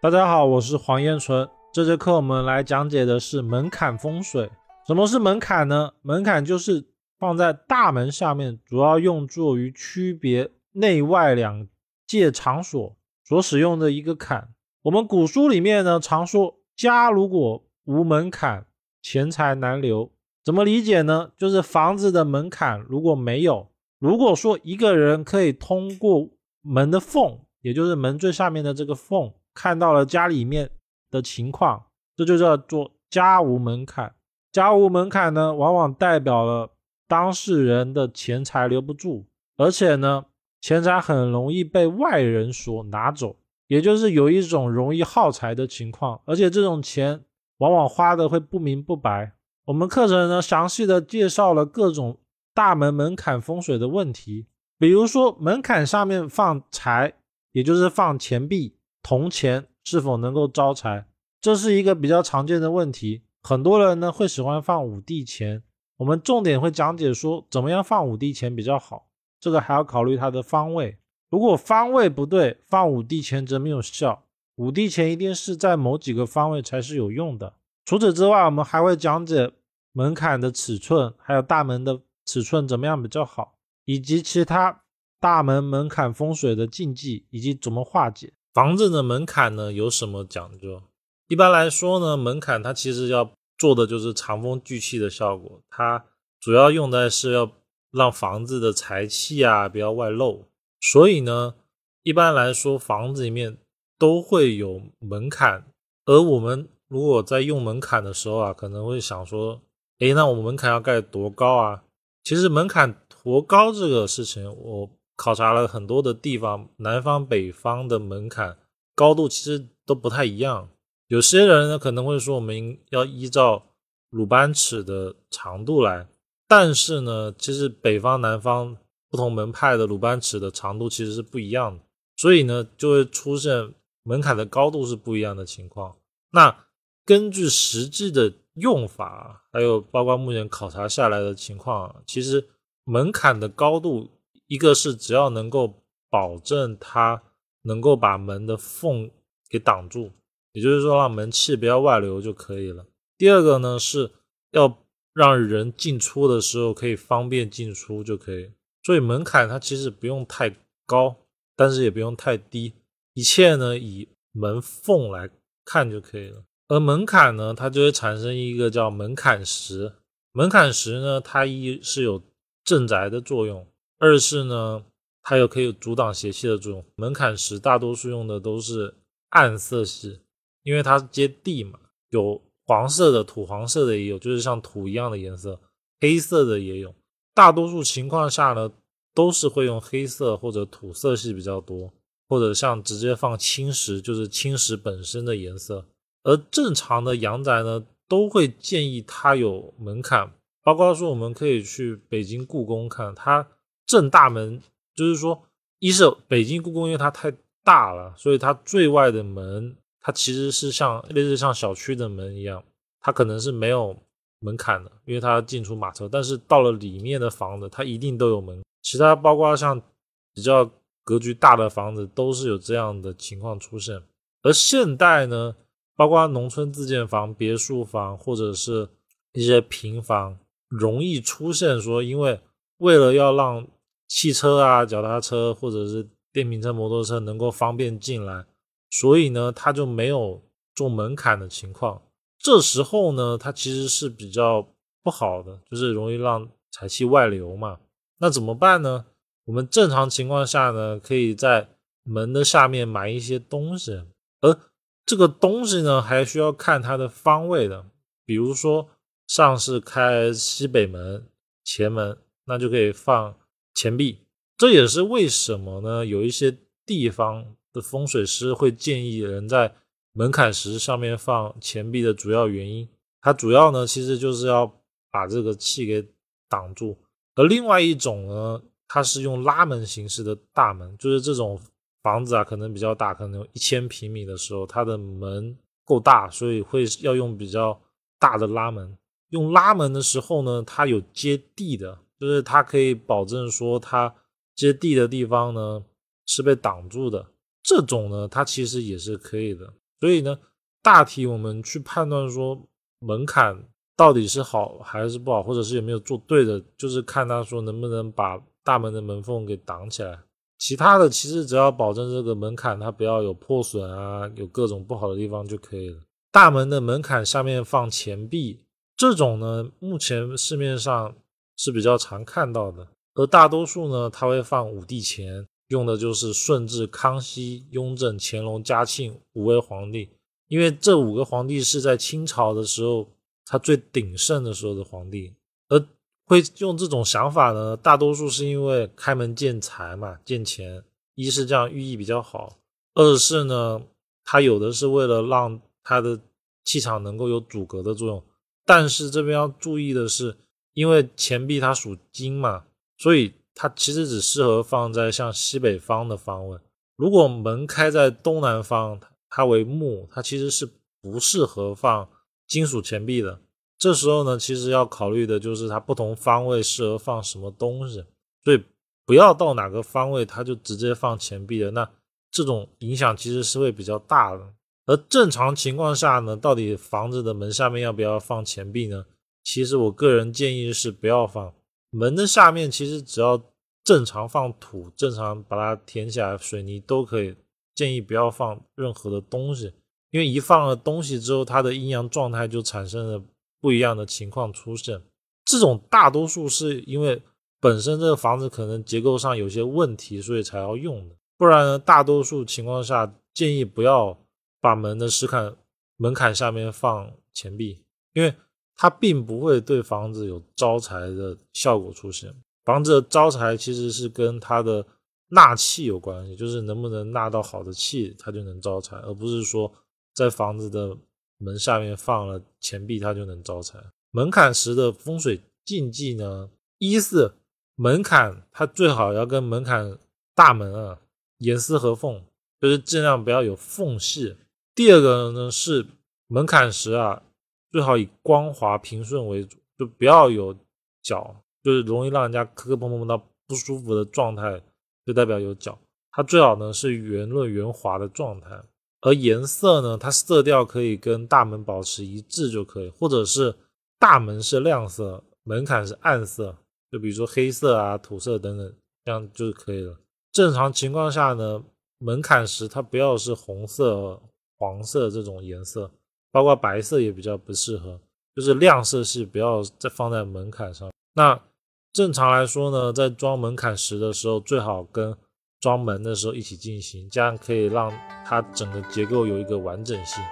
大家好，我是黄彦春。这节课我们来讲解的是门槛风水。什么是门槛呢？门槛就是放在大门下面，主要用作于区别内外两界场所所使用的一个坎。我们古书里面呢，常说家如果无门槛，钱财难留。怎么理解呢？就是房子的门槛如果没有，如果说一个人可以通过门的缝，也就是门最下面的这个缝，看到了家里面的情况，这就叫做家无门槛。家无门槛呢，往往代表了当事人的钱财留不住，而且呢，钱财很容易被外人所拿走，也就是有一种容易耗财的情况，而且这种钱往往花的会不明不白。我们课程呢，详细的介绍了各种大门门槛风水的问题，比如说门槛上面放财，也就是放钱币、铜钱，是否能够招财，这是一个比较常见的问题。很多人呢会喜欢放五帝钱，我们重点会讲解说怎么样放五帝钱比较好，这个还要考虑它的方位，如果方位不对，放五帝钱则没有效。五帝钱一定是在某几个方位才是有用的。除此之外，我们还会讲解。门槛的尺寸，还有大门的尺寸怎么样比较好，以及其他大门门槛风水的禁忌，以及怎么化解。房子的门槛呢有什么讲究？一般来说呢，门槛它其实要做的就是藏风聚气的效果，它主要用的是要让房子的财气啊不要外露。所以呢，一般来说房子里面都会有门槛，而我们如果在用门槛的时候啊，可能会想说。哎，那我们门槛要盖多高啊？其实门槛多高这个事情，我考察了很多的地方，南方、北方的门槛高度其实都不太一样。有些人呢可能会说，我们要依照鲁班尺的长度来，但是呢，其实北方、南方不同门派的鲁班尺的长度其实是不一样的，所以呢，就会出现门槛的高度是不一样的情况。那根据实际的。用法还有包括目前考察下来的情况，其实门槛的高度，一个是只要能够保证它能够把门的缝给挡住，也就是说让门气不要外流就可以了。第二个呢是要让人进出的时候可以方便进出就可以。所以门槛它其实不用太高，但是也不用太低，一切呢以门缝来看就可以了。而门槛呢，它就会产生一个叫门槛石。门槛石呢，它一是有镇宅的作用，二是呢，它又可以阻挡邪气的作用。门槛石大多数用的都是暗色系，因为它接地嘛，有黄色的、土黄色的也有，就是像土一样的颜色，黑色的也有。大多数情况下呢，都是会用黑色或者土色系比较多，或者像直接放青石，就是青石本身的颜色。而正常的阳宅呢，都会建议它有门槛，包括说我们可以去北京故宫看，它正大门，就是说，一是北京故宫因为它太大了，所以它最外的门，它其实是像类似像小区的门一样，它可能是没有门槛的，因为它进出马车。但是到了里面的房子，它一定都有门。其他包括像比较格局大的房子，都是有这样的情况出现。而现代呢？包括农村自建房、别墅房或者是一些平房，容易出现说，因为为了要让汽车啊、脚踏车或者是电瓶车、摩托车能够方便进来，所以呢，它就没有做门槛的情况。这时候呢，它其实是比较不好的，就是容易让财气外流嘛。那怎么办呢？我们正常情况下呢，可以在门的下面埋一些东西，而这个东西呢，还需要看它的方位的。比如说，上是开西北门前门，那就可以放钱币。这也是为什么呢？有一些地方的风水师会建议人在门槛石上面放钱币的主要原因。它主要呢，其实就是要把这个气给挡住。而另外一种呢，它是用拉门形式的大门，就是这种。房子啊，可能比较大，可能有一千平米的时候，它的门够大，所以会要用比较大的拉门。用拉门的时候呢，它有接地的，就是它可以保证说它接地的地方呢是被挡住的。这种呢，它其实也是可以的。所以呢，大体我们去判断说门槛到底是好还是不好，或者是有没有做对的，就是看他说能不能把大门的门缝给挡起来。其他的其实只要保证这个门槛它不要有破损啊，有各种不好的地方就可以了。大门的门槛下面放钱币，这种呢，目前市面上是比较常看到的。而大多数呢，它会放五帝钱，用的就是顺治、康熙、雍正、乾隆、嘉庆五位皇帝，因为这五个皇帝是在清朝的时候他最鼎盛的时候的皇帝。而会用这种想法呢，大多数是因为开门见财嘛，见钱。一是这样寓意比较好，二是呢，它有的是为了让它的气场能够有阻隔的作用。但是这边要注意的是，因为钱币它属金嘛。所以它其实只适合放在像西北方的方位。如果门开在东南方，它为木，它其实是不适合放金属钱币的。这时候呢，其实要考虑的就是它不同方位适合放什么东西。所以不要到哪个方位它就直接放钱币的，那这种影响其实是会比较大的。而正常情况下呢，到底房子的门下面要不要放钱币呢？其实我个人建议是不要放。门的下面其实只要正常放土，正常把它填起来，水泥都可以。建议不要放任何的东西，因为一放了东西之后，它的阴阳状态就产生了不一样的情况出现。这种大多数是因为本身这个房子可能结构上有些问题，所以才要用的。不然呢，大多数情况下建议不要把门的石坎门槛下面放钱币，因为。它并不会对房子有招财的效果出现。房子的招财其实是跟它的纳气有关系，就是能不能纳到好的气，它就能招财，而不是说在房子的门下面放了钱币，它就能招财。门槛石的风水禁忌呢，一是门槛它最好要跟门槛大门啊严丝合缝，就是尽量不要有缝隙。第二个呢是门槛石啊。最好以光滑平顺为主，就不要有角，就是容易让人家磕磕碰碰到不舒服的状态，就代表有角。它最好呢是圆润圆滑的状态，而颜色呢，它色调可以跟大门保持一致就可以，或者是大门是亮色，门槛是暗色，就比如说黑色啊、土色等等，这样就可以了。正常情况下呢，门槛时它不要是红色、黄色这种颜色。包括白色也比较不适合，就是亮色系不要再放在门槛上。那正常来说呢，在装门槛石的时候，最好跟装门的时候一起进行，这样可以让它整个结构有一个完整性。